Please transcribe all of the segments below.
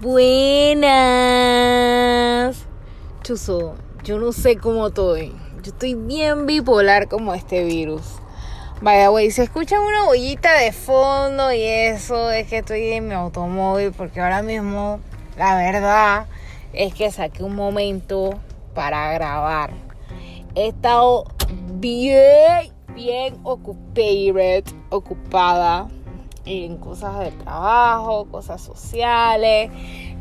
Buenas. Chuso, yo no sé cómo estoy. Yo estoy bien bipolar como este virus. Vaya, güey, se escucha una bollita de fondo y eso es que estoy en mi automóvil porque ahora mismo la verdad es que saqué un momento para grabar. He estado bien, bien ocupada en cosas de trabajo, cosas sociales.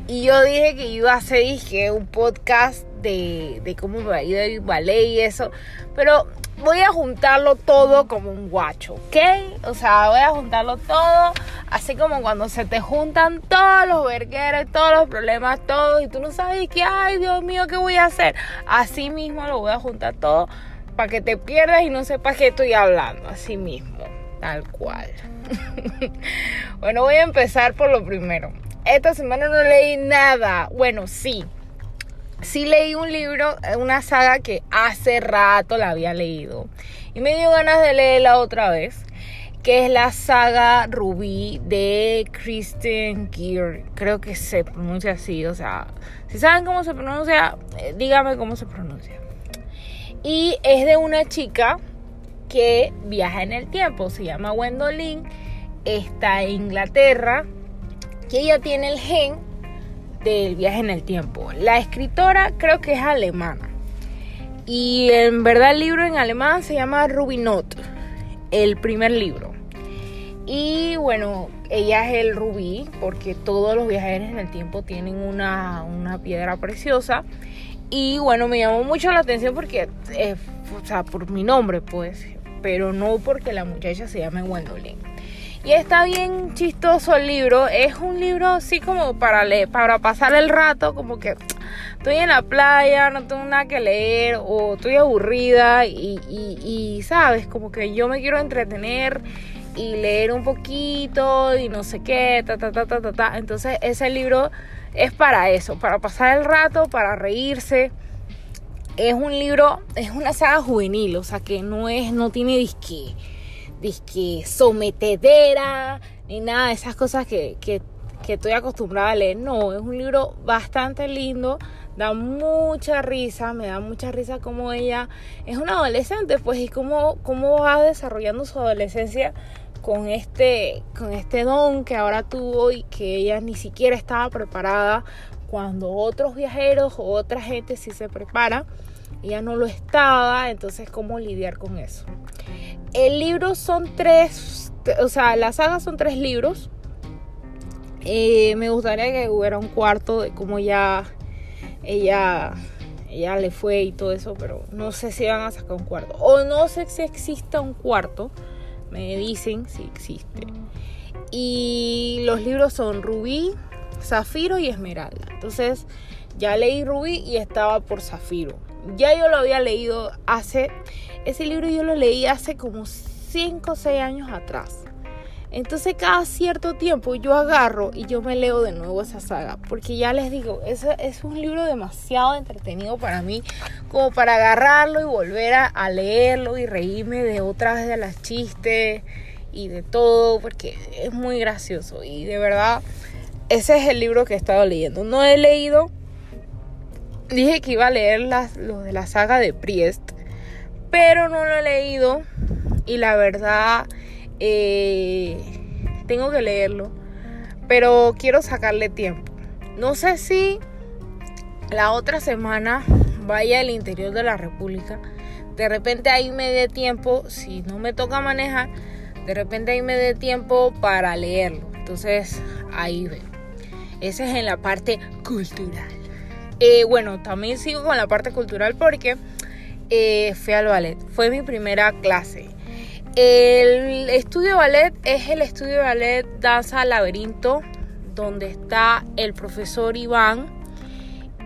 Y yo dije que iba a hacer dije, un podcast de, de cómo me va a ir el ballet y eso. Pero voy a juntarlo todo como un guacho, ¿ok? O sea, voy a juntarlo todo, así como cuando se te juntan todos los vergueros, todos los problemas, todos, y tú no sabes qué, ay, Dios mío, ¿qué voy a hacer? Así mismo lo voy a juntar todo para que te pierdas y no sepas qué estoy hablando, así mismo, tal cual. bueno, voy a empezar por lo primero. Esta semana no leí nada. Bueno, sí. Sí leí un libro, una saga que hace rato la había leído. Y me dio ganas de leerla otra vez. Que es la saga Rubí de Kristen Gear. Creo que se pronuncia así. O sea, si saben cómo se pronuncia, eh, dígame cómo se pronuncia. Y es de una chica que viaja en el tiempo. Se llama Gwendolyn. Está en Inglaterra. Que ella tiene el gen del viaje en el tiempo. La escritora creo que es alemana. Y en verdad el libro en alemán se llama Rubinot. El primer libro. Y bueno, ella es el rubí porque todos los viajeros en el tiempo tienen una, una piedra preciosa. Y bueno, me llamó mucho la atención porque, o sea, por mi nombre, pues, pero no porque la muchacha se llame Gwendolyn. Y está bien chistoso el libro. Es un libro así como para leer, para pasar el rato, como que estoy en la playa, no tengo nada que leer, o estoy aburrida y, y, sabes, como que yo me quiero entretener y leer un poquito y no sé qué, ta, ta, ta, ta, ta, ta. Entonces ese libro es para eso, para pasar el rato, para reírse es un libro, es una saga juvenil, o sea que no es, no tiene disque, disque sometedera, ni nada de esas cosas que, que, que estoy acostumbrada a leer. No, es un libro bastante lindo, da mucha risa, me da mucha risa como ella es una adolescente, pues, y cómo, cómo va desarrollando su adolescencia con este, con este don que ahora tuvo y que ella ni siquiera estaba preparada cuando otros viajeros o otra gente sí se prepara, ella no lo estaba, entonces cómo lidiar con eso. El libro son tres, o sea, la saga son tres libros. Eh, me gustaría que hubiera un cuarto de cómo ya ella, ella le fue y todo eso, pero no sé si van a sacar un cuarto. O no sé si exista un cuarto. Me dicen si existe. Y los libros son Rubí, Zafiro y Esmeralda. Entonces ya leí Rubí y estaba por Zafiro. Ya yo lo había leído hace, ese libro yo lo leí hace como 5 o 6 años atrás. Entonces cada cierto tiempo yo agarro y yo me leo de nuevo esa saga. Porque ya les digo, es, es un libro demasiado entretenido para mí. Como para agarrarlo y volver a, a leerlo y reírme de otras de las chistes y de todo. Porque es muy gracioso. Y de verdad, ese es el libro que he estado leyendo. No he leído dije que iba a leer las, de la saga de Priest, pero no lo he leído y la verdad eh, tengo que leerlo, pero quiero sacarle tiempo. No sé si la otra semana vaya al interior de la República. De repente ahí me dé tiempo, si no me toca manejar, de repente ahí me dé tiempo para leerlo. Entonces ahí veo. Ese es en la parte cultural. Eh, bueno, también sigo con la parte cultural porque eh, fui al ballet. Fue mi primera clase. El estudio de ballet es el estudio de ballet Danza Laberinto, donde está el profesor Iván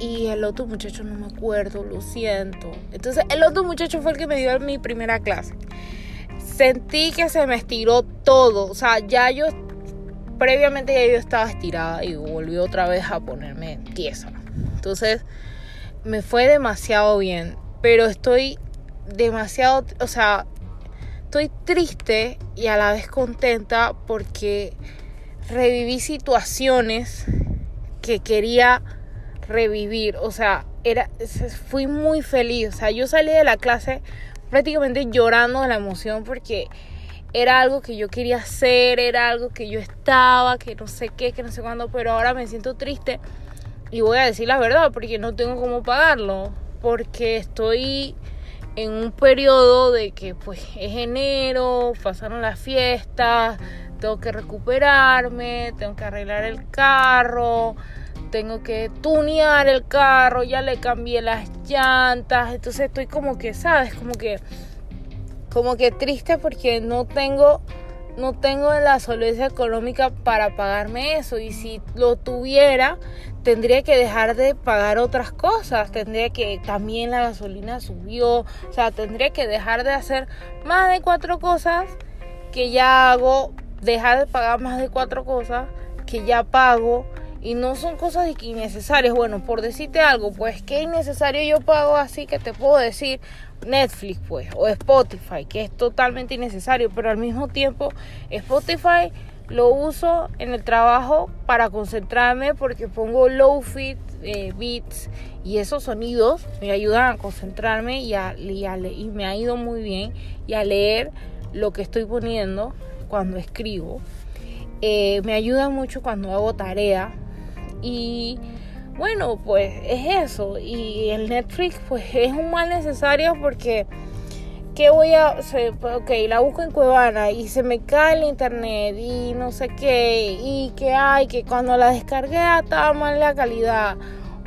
y el otro muchacho no me acuerdo, lo siento. Entonces, el otro muchacho fue el que me dio mi primera clase. Sentí que se me estiró todo, o sea, ya yo previamente ya yo estaba estirada y volví otra vez a ponerme tiesa. Entonces me fue demasiado bien, pero estoy demasiado, o sea, estoy triste y a la vez contenta porque reviví situaciones que quería revivir. O sea, era, fui muy feliz. O sea, yo salí de la clase prácticamente llorando de la emoción porque era algo que yo quería hacer, era algo que yo estaba, que no sé qué, que no sé cuándo, pero ahora me siento triste y voy a decir la verdad porque no tengo cómo pagarlo, porque estoy en un periodo de que pues es enero, pasaron las fiestas, tengo que recuperarme, tengo que arreglar el carro, tengo que tunear el carro, ya le cambié las llantas, entonces estoy como que, ¿sabes? Como que como que triste porque no tengo no tengo la solvencia económica para pagarme eso. Y si lo tuviera tendría que dejar de pagar otras cosas, tendría que también la gasolina subió, o sea, tendría que dejar de hacer más de cuatro cosas que ya hago, dejar de pagar más de cuatro cosas que ya pago. Y no son cosas innecesarias. Bueno, por decirte algo, pues que innecesario yo pago así que te puedo decir Netflix, pues, o Spotify, que es totalmente innecesario, pero al mismo tiempo Spotify lo uso en el trabajo para concentrarme porque pongo low fit eh, beats y esos sonidos me ayudan a concentrarme y, a, y me ha ido muy bien y a leer lo que estoy poniendo cuando escribo. Eh, me ayuda mucho cuando hago tarea y bueno, pues es eso. Y el Netflix pues es un mal necesario porque... ¿Qué voy a hacer? Ok, la busco en Cuevana y se me cae el internet y no sé qué. Y que hay, que cuando la descargué estaba mal la calidad.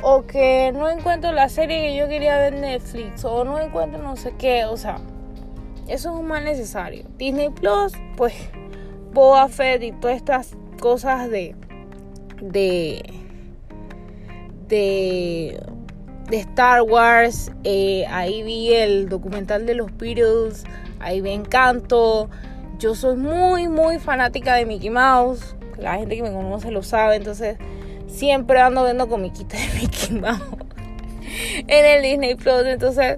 O que no encuentro la serie que yo quería ver en Netflix. O no encuentro no sé qué. O sea, eso es un mal necesario. Disney Plus, pues Boa Fett y todas estas cosas de. de de, Star Wars, eh, ahí vi el documental de los Beatles, ahí me encanto. Yo soy muy, muy fanática de Mickey Mouse. La gente que me conoce lo sabe, entonces siempre ando viendo comiquitas de Mickey Mouse en el Disney Plus. Entonces,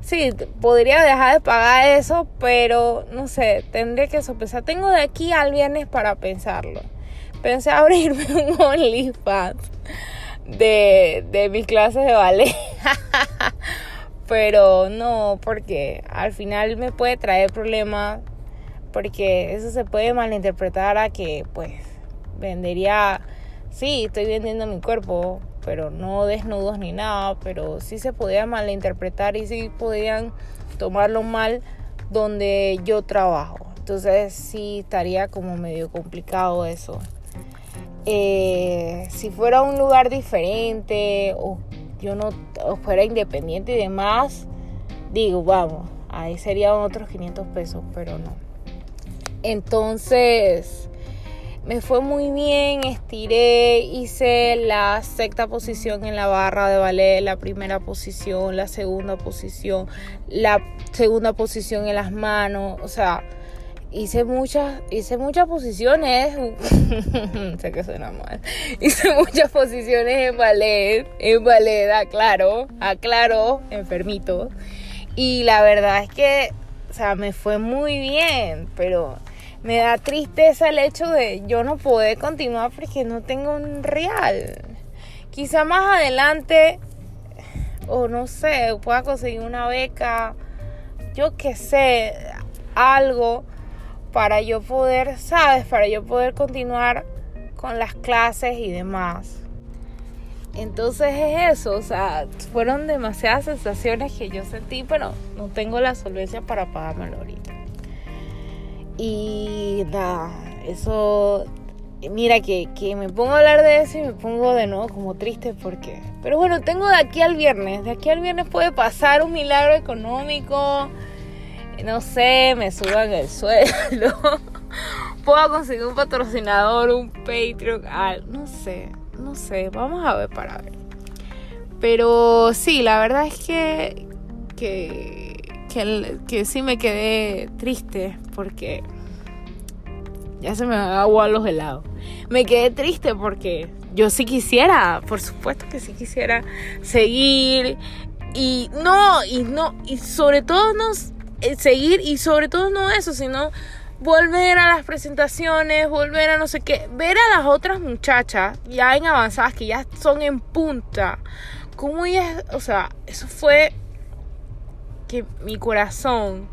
sí, podría dejar de pagar eso, pero no sé, tendría que sopesar. Tengo de aquí al viernes para pensarlo. Pensé abrirme un OnlyFans de, de mis clases de ballet. Pero no, porque al final me puede traer problemas, porque eso se puede malinterpretar a que pues vendería, sí, estoy vendiendo mi cuerpo, pero no desnudos ni nada, pero sí se podía malinterpretar y sí podían tomarlo mal donde yo trabajo. Entonces sí estaría como medio complicado eso. Eh, si fuera un lugar diferente o yo no fuera independiente y demás, digo, vamos, ahí serían otros 500 pesos, pero no. Entonces, me fue muy bien, estiré, hice la sexta posición en la barra de ballet, la primera posición, la segunda posición, la segunda posición en las manos, o sea, hice muchas, hice muchas posiciones, sé que suena mal, hice muchas posiciones en ballet, en ballet, aclaro, aclaro, enfermito. Y la verdad es que, o sea, me fue muy bien, pero me da tristeza el hecho de yo no poder continuar porque no tengo un real. Quizá más adelante, o no sé, pueda conseguir una beca, yo qué sé, algo para yo poder, ¿sabes? Para yo poder continuar con las clases y demás. Entonces es eso, o sea, fueron demasiadas sensaciones que yo sentí, pero no tengo la solvencia para pagármelo ahorita. Y nada, eso, mira que, que me pongo a hablar de eso y me pongo de nuevo como triste porque... Pero bueno, tengo de aquí al viernes, de aquí al viernes puede pasar un milagro económico no sé, me suban el sueldo, puedo conseguir un patrocinador, un Patreon, no sé, no sé, vamos a ver para ver. Pero sí, la verdad es que, que, que, sí me quedé triste porque ya se me agua los helados. Me quedé triste porque yo sí quisiera, por supuesto que sí quisiera seguir y no, y no, y sobre todo nos seguir y sobre todo no eso, sino volver a las presentaciones, volver a no sé qué, ver a las otras muchachas ya en avanzadas que ya son en punta. Como ellas, o sea, eso fue que mi corazón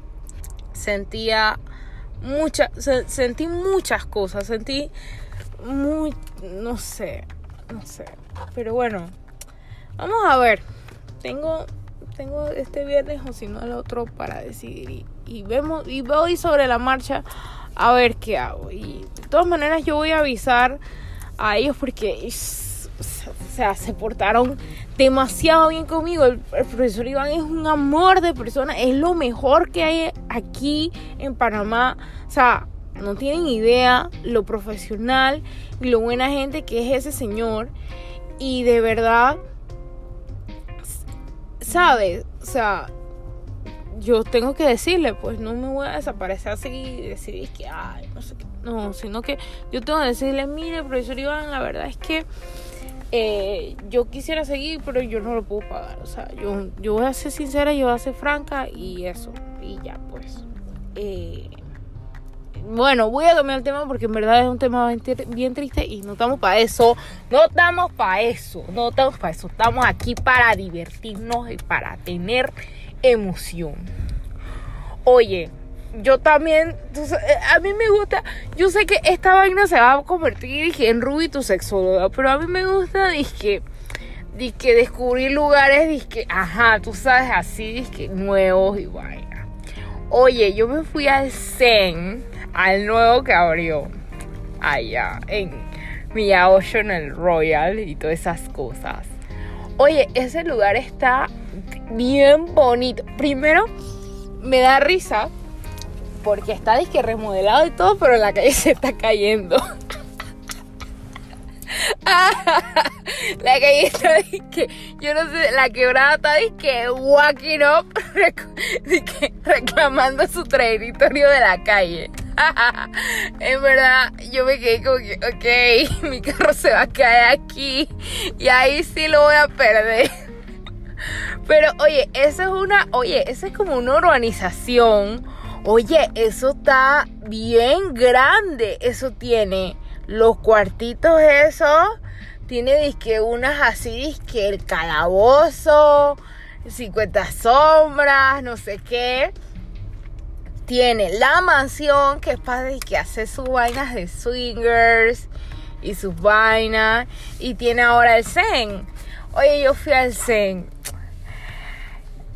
sentía muchas, sentí muchas cosas, sentí muy, no sé, no sé, pero bueno, vamos a ver, tengo, tengo este viernes o si no el otro para decidir y, vemos, y voy sobre la marcha a ver qué hago y de todas maneras yo voy a avisar a ellos porque o sea, se portaron demasiado bien conmigo. El, profesor Iván es un amor de persona, es lo mejor que hay aquí en Panamá. O sea, no tienen idea lo profesional y lo buena gente que es ese señor. Y de verdad, ¿sabes? O sea, yo tengo que decirle, pues no me voy a desaparecer así y decir que, ay, no sé qué. No, sino que yo tengo que decirle, mire, profesor Iván, la verdad es que eh, yo quisiera seguir, pero yo no lo puedo pagar. O sea, yo, yo voy a ser sincera, yo voy a ser franca y eso. Y ya, pues. Eh, bueno, voy a cambiar el tema porque en verdad es un tema bien triste y no estamos para eso. No estamos para eso. No estamos para eso. Estamos aquí para divertirnos y para tener emoción. Oye, yo también, eh, a mí me gusta, yo sé que esta vaina se va a convertir en Ruby tu sexóloga, pero a mí me gusta, dije, dije, descubrir lugares, dije, ajá, tú sabes, así, dije, nuevos y vaina. Oye, yo me fui al Zen, al nuevo que abrió, allá, en Mia Ocean, el Royal y todas esas cosas. Oye, ese lugar está bien bonito. Primero, me da risa porque está disque remodelado y todo, pero la calle se está cayendo. la calle está disque, yo no sé, la quebrada está disque walking up, reclamando su territorio de la calle. en verdad, yo me quedé como que, ok, mi carro se va a caer aquí y ahí sí lo voy a perder. Pero oye, esa es una, oye, esa es como una urbanización Oye, eso está bien grande. Eso tiene los cuartitos, eso. Tiene disque unas así, disque el calabozo, 50 sombras, no sé qué. Tiene la mansión, que es para que hace sus vainas de swingers y sus vainas. Y tiene ahora el Zen. Oye, yo fui al Zen.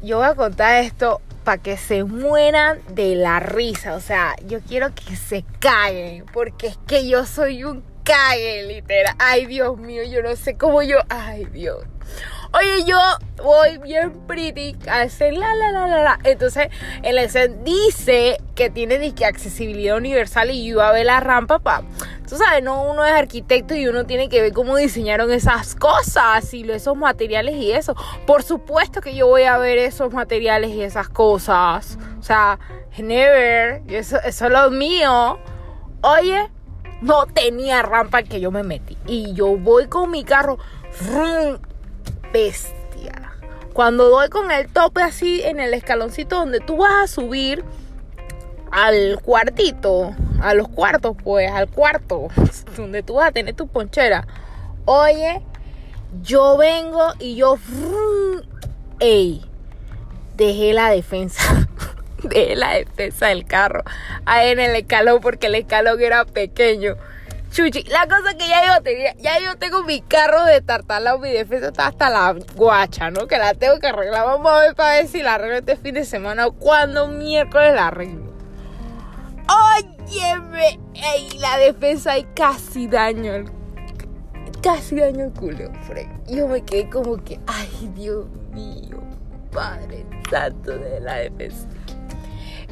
Yo voy a contar esto para que se mueran de la risa. O sea, yo quiero que se caguen, porque es que yo soy un cague, literal. Ay, Dios mío, yo no sé cómo yo. Ay, Dios. Oye, yo voy bien pretty a hacer la la la la la. Entonces, el ESEN dice que tiene disque accesibilidad universal y yo a ver la rampa pa. Tú sabes, no uno es arquitecto y uno tiene que ver cómo diseñaron esas cosas y esos materiales y eso. Por supuesto que yo voy a ver esos materiales y esas cosas. O sea, never, eso, eso es lo mío. Oye, no tenía rampa que yo me metí. Y yo voy con mi carro bestia. Cuando doy con el tope así en el escaloncito donde tú vas a subir al cuartito, a los cuartos, pues, al cuarto, donde tú vas a tener tu ponchera. Oye, yo vengo y yo, ey, dejé la defensa, dejé la defensa del carro en el escalón porque el escalón era pequeño. Chuchi, la cosa que ya yo tenía, ya yo tengo mi carro de tartalao, mi defensa está hasta la guacha, ¿no? Que la tengo que arreglar. Vamos a ver para ver si la arreglo este fin de semana o cuando miércoles la arreglo. Óyeme, ey, la defensa y casi daño el, casi daño el culo, Fred. Yo me quedé como que, ay, Dios mío, Padre Santo de la defensa.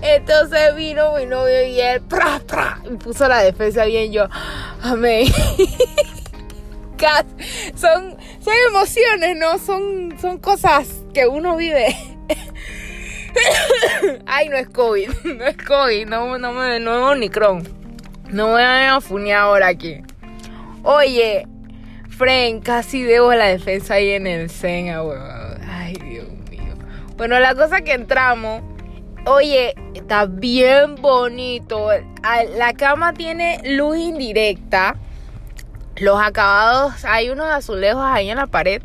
Entonces vino mi novio y él pra, y puso la defensa bien. Yo, amén. son, son emociones, ¿no? Son, son cosas que uno vive. Ay, no es COVID, no es COVID, no, no me no es Omicron. No me vayan a funear ahora aquí. Oye, Fren, casi debo la defensa ahí en el Sena, Ay, Dios mío. Bueno, la cosa que entramos Oye, está bien bonito. La cama tiene luz indirecta. Los acabados, hay unos azulejos ahí en la pared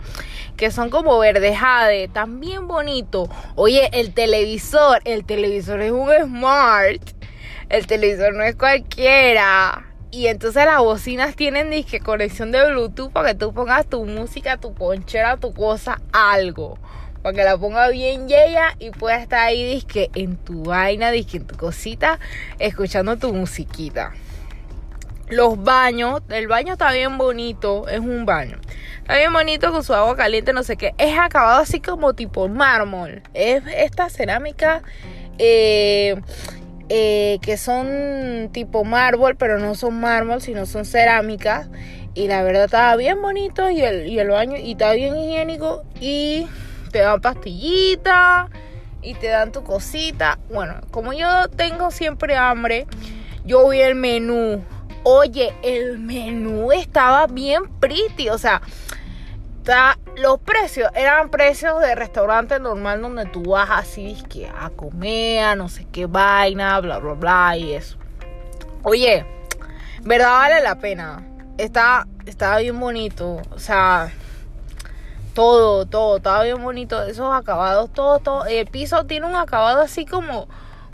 que son como verde jade, bien bonitos. Oye, el televisor, el televisor es un smart. El televisor no es cualquiera. Y entonces las bocinas tienen disque conexión de Bluetooth para que tú pongas tu música, tu ponchera, tu cosa, algo. Para que la ponga bien ella y pueda estar ahí disque en tu vaina, disque en tu cosita, escuchando tu musiquita. Los baños, el baño está bien bonito, es un baño. Está bien bonito con su agua caliente, no sé qué. Es acabado así como tipo mármol. Es esta cerámica eh, eh, que son tipo mármol, pero no son mármol, sino son cerámicas. Y la verdad estaba bien bonito y el, y el baño y está bien higiénico y te dan pastillita y te dan tu cosita. Bueno, como yo tengo siempre hambre, yo vi el menú. Oye, el menú estaba bien pretty, o sea, los precios eran precios de restaurante normal donde tú vas así que a comer, no sé qué vaina, bla, bla, bla y eso. Oye, verdad vale la pena. Está, estaba bien bonito. O sea, todo, todo, estaba bien bonito. Esos acabados, todo, todo. El piso tiene un acabado así como,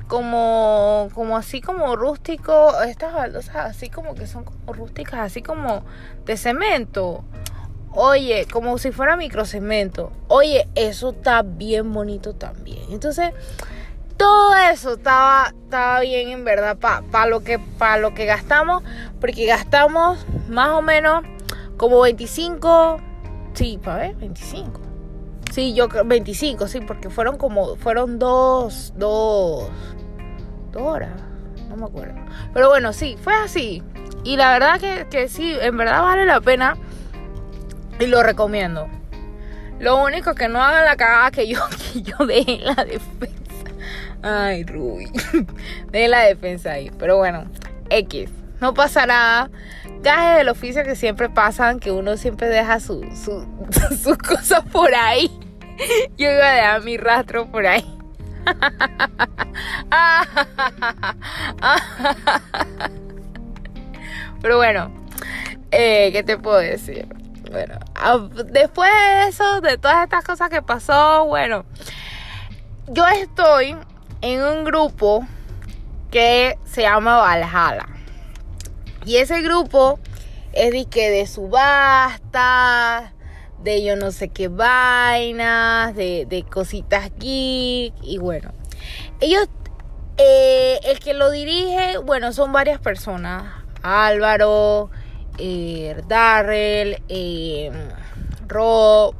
como, como así como rústico. Estas baldosas así como que son como rústicas, así como de cemento. Oye, como si fuera microcemento. Oye, eso está bien bonito también. Entonces, todo eso estaba, estaba bien en verdad para lo, que, lo que gastamos. Porque gastamos más o menos como 25. Sí, para ver, 25. Sí, yo 25, sí, porque fueron como, fueron dos, dos, dos horas, no me acuerdo. Pero bueno, sí, fue así. Y la verdad que, que sí, en verdad vale la pena y lo recomiendo. Lo único que no hagan la cagada que yo, que yo dejé en la defensa. Ay, Ruby. Dejé la defensa ahí. Pero bueno, X. No pasa nada. Gajes del oficio que siempre pasan, que uno siempre deja su, su, sus cosas por ahí. Yo iba a dejar mi rastro por ahí. Pero bueno, eh, ¿qué te puedo decir? Bueno, después de eso, de todas estas cosas que pasó, bueno, yo estoy en un grupo que se llama Valhalla. Y ese grupo es de que de subasta, de yo no sé qué vainas, de, de cositas geek. Y bueno, ellos, eh, el que lo dirige, bueno, son varias personas. Álvaro, eh, Darrell, eh, Rob,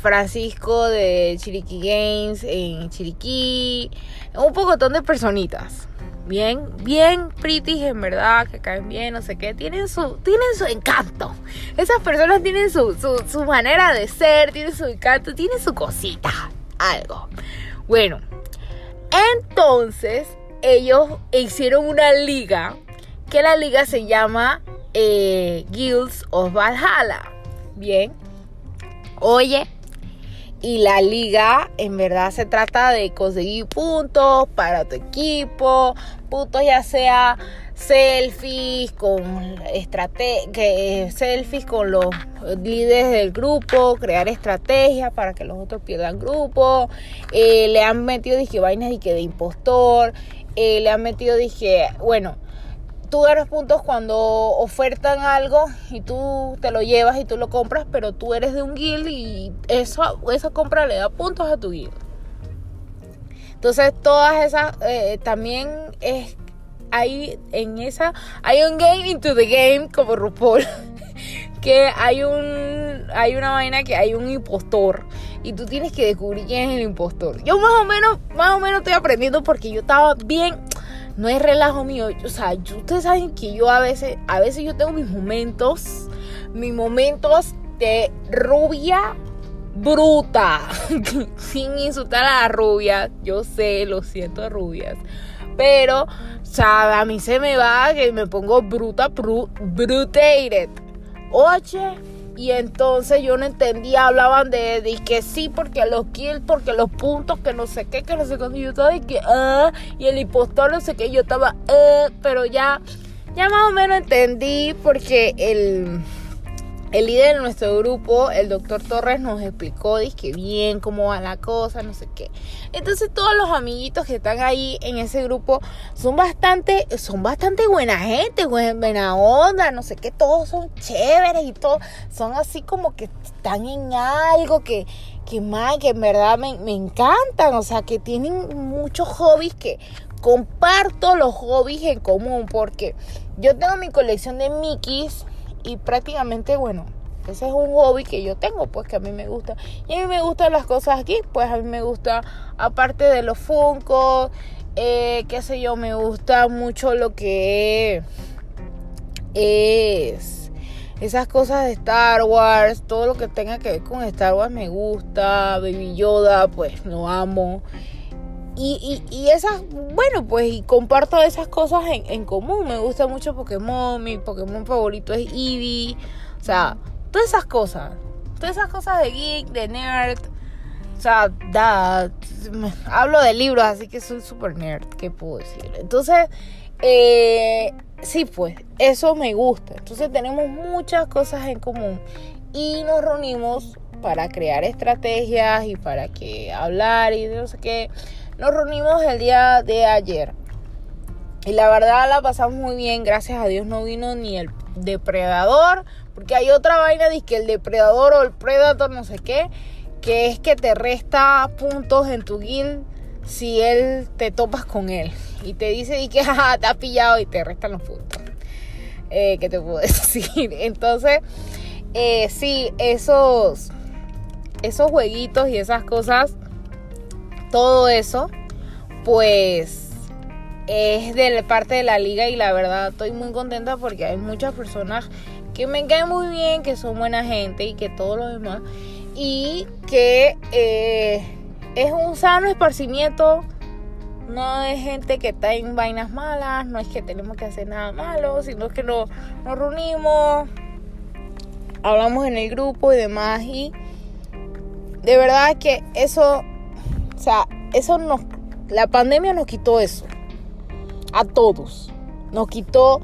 Francisco de Chiriquí Games en Chiriquí, un pocotón de personitas. Bien, bien pretty en verdad, que caen bien, no sé qué, tienen su, tienen su encanto. Esas personas tienen su, su, su manera de ser, tienen su encanto, tienen su cosita, algo. Bueno, entonces ellos hicieron una liga que la liga se llama eh, Guilds of Valhalla. Bien. Oye, y la liga en verdad se trata de conseguir puntos para tu equipo, puntos ya sea selfies con estrategias, selfies con los líderes del grupo, crear estrategias para que los otros pierdan grupo, eh, le han metido dije vainas dije, de impostor, eh, le han metido dije, bueno, tú ganas puntos cuando ofertan algo y tú te lo llevas y tú lo compras, pero tú eres de un guild y eso, esa compra le da puntos a tu guild. Entonces todas esas eh, también es hay en esa hay un game into the game como RuPaul que hay un hay una vaina que hay un impostor y tú tienes que descubrir quién es el impostor. Yo más o menos más o menos estoy aprendiendo porque yo estaba bien no es relajo mío. O sea, ustedes saben que yo a veces, a veces yo tengo mis momentos, mis momentos de rubia bruta. Sin insultar a las rubias. Yo sé, lo siento, rubias. Pero, o sea, a mí se me va que me pongo bruta, bru brutated. Oye, Y entonces yo no entendía, hablaban de, de que sí, porque los kills, porque los puntos, que no sé qué, que no sé cuándo. Yo estaba de que, ah, y el impostor, no sé qué, yo estaba, eh, pero ya, ya más o menos entendí, porque el el líder de nuestro grupo, el doctor Torres, nos explicó, que bien cómo va la cosa, no sé qué. Entonces todos los amiguitos que están ahí en ese grupo son bastante, son bastante buena gente, buena onda, no sé qué, todos son chéveres y todos son así como que están en algo que, que más, que en verdad me, me encantan, o sea, que tienen muchos hobbies que comparto los hobbies en común porque yo tengo mi colección de Mickeys y prácticamente, bueno, ese es un hobby que yo tengo, pues que a mí me gusta. Y a mí me gustan las cosas aquí, pues a mí me gusta, aparte de los Funko, eh, qué sé yo, me gusta mucho lo que es esas cosas de Star Wars, todo lo que tenga que ver con Star Wars me gusta, Baby Yoda, pues lo amo. Y, y, y, esas, bueno, pues y comparto esas cosas en, en, común. Me gusta mucho Pokémon, mi Pokémon favorito es Eevee. O sea, todas esas cosas. Todas esas cosas de geek, de nerd. O sea, da, hablo de libros, así que soy super nerd, ¿qué puedo decir? Entonces, eh, sí, pues, eso me gusta. Entonces tenemos muchas cosas en común. Y nos reunimos para crear estrategias y para que hablar y no sé qué. Nos reunimos el día de ayer. Y la verdad la pasamos muy bien. Gracias a Dios no vino ni el depredador. Porque hay otra vaina de que el depredador o el predator no sé qué. Que es que te resta puntos en tu guild si él te topas con él. Y te dice y que te ha pillado y te restan los puntos. Eh, ¿Qué te puedo decir? Entonces, eh, sí, esos, esos jueguitos y esas cosas todo eso, pues es de parte de la liga y la verdad estoy muy contenta porque hay muchas personas que me caen muy bien, que son buena gente y que todo lo demás. Y que eh, es un sano esparcimiento. No es gente que está en vainas malas, no es que tenemos que hacer nada malo, sino que nos, nos reunimos, hablamos en el grupo y demás. Y de verdad que eso o sea, eso nos, la pandemia nos quitó eso. A todos. Nos quitó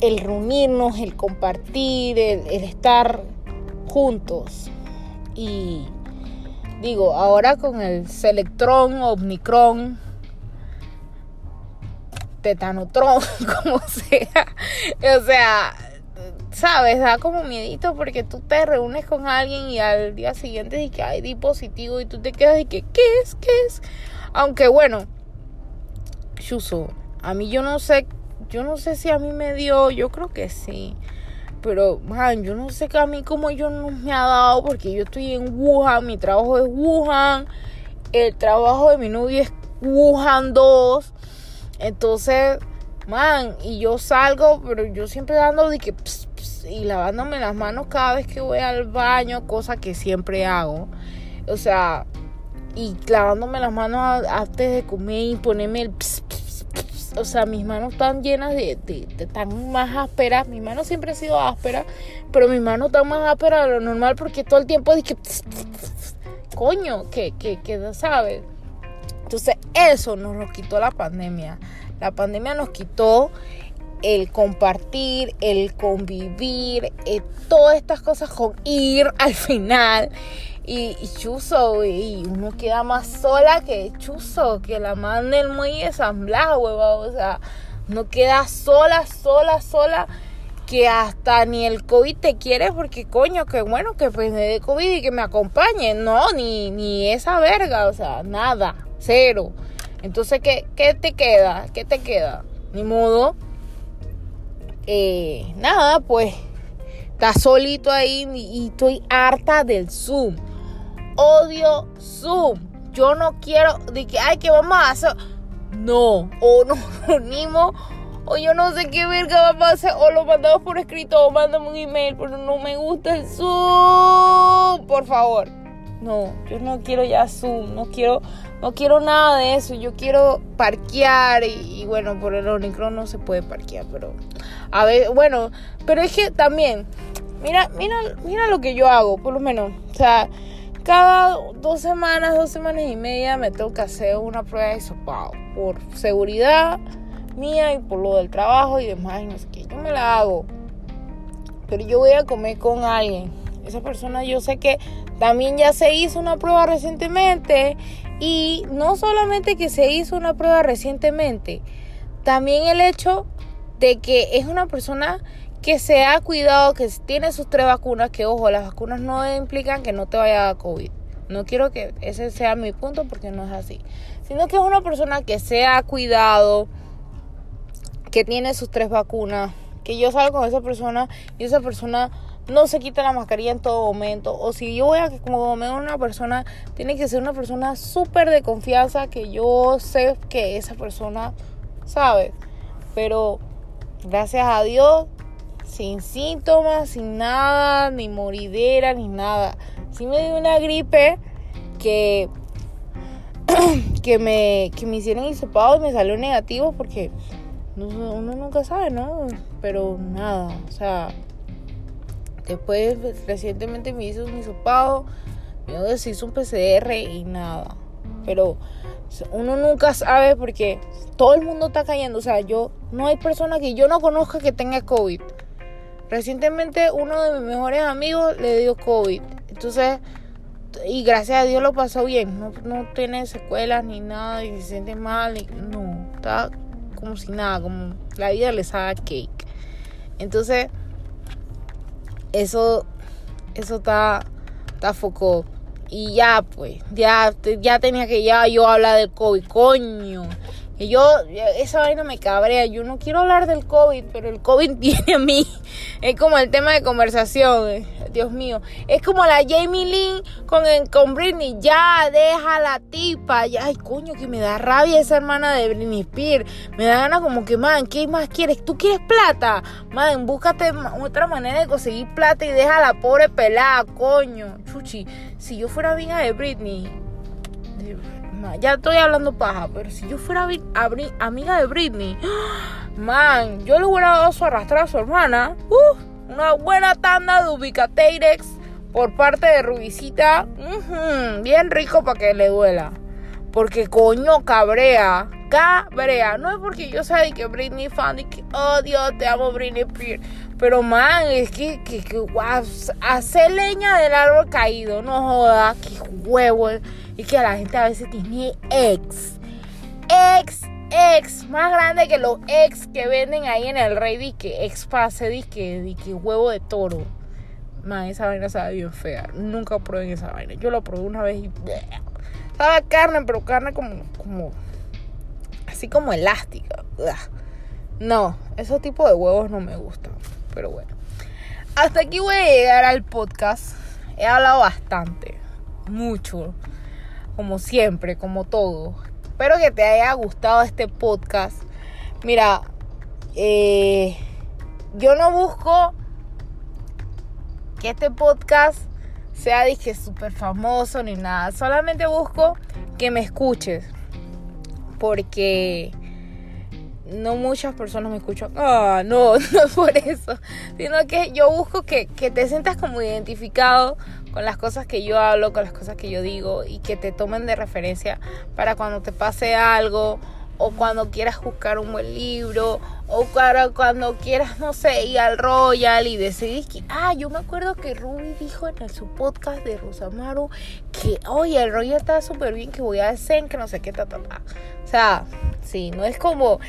el reunirnos, el compartir, el, estar juntos. Y digo, ahora con el Selectron, Omnicron, Tetanotron, como sea. O sea, sabes, da como miedito porque tú te reúnes con alguien y al día siguiente dices que hay dispositivo y tú te quedas y que, ¿qué es? ¿Qué es? Aunque bueno, Chuso, a mí yo no sé, yo no sé si a mí me dio, yo creo que sí. Pero, man, yo no sé que a mí como yo no me ha dado porque yo estoy en Wuhan, mi trabajo es Wuhan, el trabajo de mi novio es Wuhan 2. Entonces, man, y yo salgo, pero yo siempre dando de que y lavándome las manos cada vez que voy al baño, cosa que siempre hago. O sea, y lavándome las manos antes de comer y ponerme el o sea, mis manos están llenas de, de, tan más ásperas. Mi mano siempre ha sido áspera, pero mis manos están más ásperas de lo normal porque todo el tiempo dije, coño, que, que, que, ¿sabes? Entonces, eso nos lo quitó la pandemia. La pandemia nos quitó el compartir, el convivir, eh, todas estas cosas con ir al final. Y, chuzo, y uno queda más sola que chuzo, que la manda el muy ensamblado, huevón. O sea, no queda sola, sola, sola, que hasta ni el COVID te quiere, porque coño, que bueno, que me dé COVID y que me acompañe. No, ni, ni esa verga, o sea, nada, cero. Entonces, ¿qué, qué te queda? ¿Qué te queda? Ni modo eh, nada, pues está solito ahí y estoy harta del Zoom. Odio Zoom. Yo no quiero de que, ay, que vamos a hacer. No, o nos reunimos, o yo no sé qué verga vamos a hacer, o lo mandamos por escrito, o mandamos un email, pero no me gusta el Zoom. Por favor. No, yo no quiero ya Zoom, no quiero no quiero nada de eso, yo quiero parquear y, bueno, por el Omicron no se puede parquear, pero a ver, bueno, pero es que también Mira, mira, mira lo que yo hago, por lo menos. O sea, cada dos semanas, dos semanas y media me tengo que hacer una prueba de hisopado. Por seguridad mía y por lo del trabajo y demás. Y no sé qué. Yo me la hago. Pero yo voy a comer con alguien. Esa persona yo sé que también ya se hizo una prueba recientemente. Y no solamente que se hizo una prueba recientemente. También el hecho de que es una persona que se ha cuidado, que tiene sus tres vacunas, que ojo, las vacunas no implican que no te vaya a COVID. No quiero que ese sea mi punto porque no es así. Sino que es una persona que se ha cuidado, que tiene sus tres vacunas, que yo salgo con esa persona y esa persona no se quita la mascarilla en todo momento. O si yo voy a como me una persona, tiene que ser una persona súper de confianza que yo sé que esa persona sabe. Pero gracias a Dios sin síntomas, sin nada, ni moridera, ni nada. Sí me dio una gripe que, que, me, que me hicieron hisopado y me salió negativo porque uno nunca sabe, ¿no? Pero nada, o sea, después recientemente me hizo un hisopado, me hizo un PCR y nada. Pero uno nunca sabe porque todo el mundo está cayendo. O sea, yo no hay persona que yo no conozca que tenga COVID. Recientemente uno de mis mejores amigos le dio COVID. Entonces, y gracias a Dios lo pasó bien. No, no tiene secuelas ni nada y se siente mal. Y, no, está como si nada, como la vida le sabe cake. Entonces, eso, eso está, está foco. Y ya, pues, ya, ya tenía que ya yo hablar del COVID, coño. Y yo, esa vaina me cabrea. Yo no quiero hablar del COVID, pero el COVID viene a mí. Es como el tema de conversación. Eh, Dios mío. Es como la Jamie Lynn con, con Britney. Ya, deja la tipa. Ya, ay, coño, que me da rabia esa hermana de Britney Spears. Me da ganas como que, man, ¿qué más quieres? ¿Tú quieres plata? Man, búscate otra manera de conseguir plata y deja a la pobre pelada, coño. Chuchi, si yo fuera amiga de Britney ya estoy hablando paja, pero si yo fuera amiga de Britney, man, yo le hubiera dado su arrastrar a su hermana. Uh, una buena tanda de Ubicatex por parte de Rubicita. bien rico para que le duela. Porque coño, cabrea. Cabrea. No es porque yo sea de que Britney fan y que, oh Dios, te amo Britney Spears. Pero man, es que, que, que hace leña del árbol caído. No joda, que huevo. Y que la gente a veces tiene ex. Ex, ex. Más grande que los ex que venden ahí en el rey. que ex pase, que huevo de toro. Man, esa vaina sabe bien fea. Nunca probé esa vaina. Yo lo probé una vez y. Sabe carne, pero carne como. como así como elástica. No, esos tipos de huevos no me gustan. Pero bueno. Hasta aquí voy a llegar al podcast. He hablado bastante. Mucho como siempre, como todo. Espero que te haya gustado este podcast. Mira, eh, yo no busco que este podcast sea dije súper famoso ni nada. Solamente busco que me escuches. Porque no muchas personas me escuchan. Ah, no, no por eso. Sino que yo busco que, que te sientas como identificado con las cosas que yo hablo, con las cosas que yo digo y que te tomen de referencia para cuando te pase algo o cuando quieras buscar un buen libro o para cuando quieras, no sé, ir al Royal y decidir que, ah, yo me acuerdo que Ruby dijo en su podcast de Rosamaru que, oye, el Royal está súper bien, que voy a hacer, que no sé qué, ta, ta, ta. O sea, sí, no es como,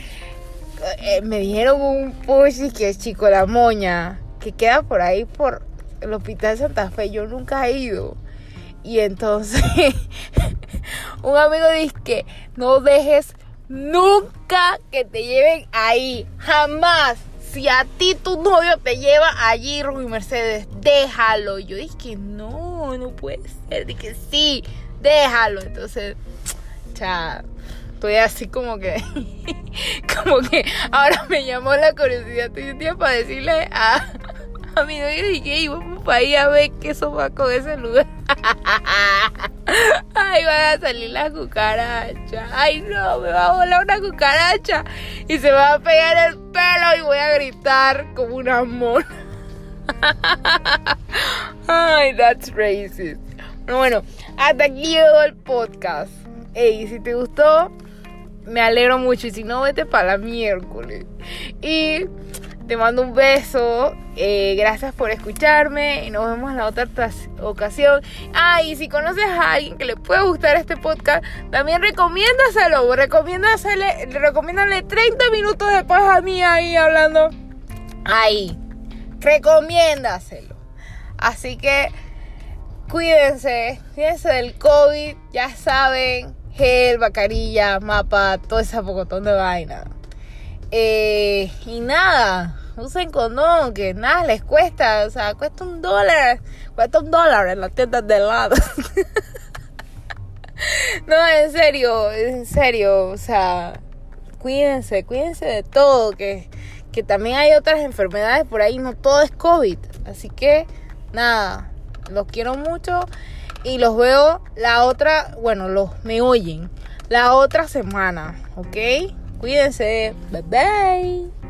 eh, me dijeron un push que es Chico La Moña, que queda por ahí por el hospital Santa Fe, yo nunca he ido. Y entonces un amigo dice que no dejes nunca que te lleven ahí, jamás. Si a ti tu novio te lleva allí, Rubí Mercedes, déjalo. Yo dije que no, no puede ser. Dije sí, déjalo. Entonces, cha, estoy así como que, como que ahora me llamó la curiosidad. Para decirle a, a mi novio y vamos para ahí a ver qué eso va con ese lugar. Ay, van a salir las cucarachas. Ay, no, me va a volar una cucaracha y se me va a pegar el pelo y voy a gritar como un amor. Ay, that's racist. Bueno, hasta aquí llegó el podcast. Ey, si te gustó, me alegro mucho. Y si no, vete para la miércoles. Y te mando un beso. Eh, gracias por escucharme. Y nos vemos en la otra ocasión. Ah, y si conoces a alguien que le puede gustar este podcast, también recomiéndaselo. Recomiéndasele, recomiéndale 30 minutos después a mí ahí hablando. Ahí. Recomiéndaselo. Así que cuídense. Cuídense del COVID. Ya saben. Gel, bacarilla, mapa, todo ese pocotón de vaina. Eh, y nada, usen condón, que nada les cuesta, o sea, cuesta un dólar, cuesta un dólar en las tiendas de lado. no, en serio, en serio, o sea, cuídense, cuídense de todo, que, que también hay otras enfermedades por ahí, no todo es COVID. Así que, nada, los quiero mucho y los veo la otra, bueno, los me oyen la otra semana, ¿ok? Cuídense. Bye bye.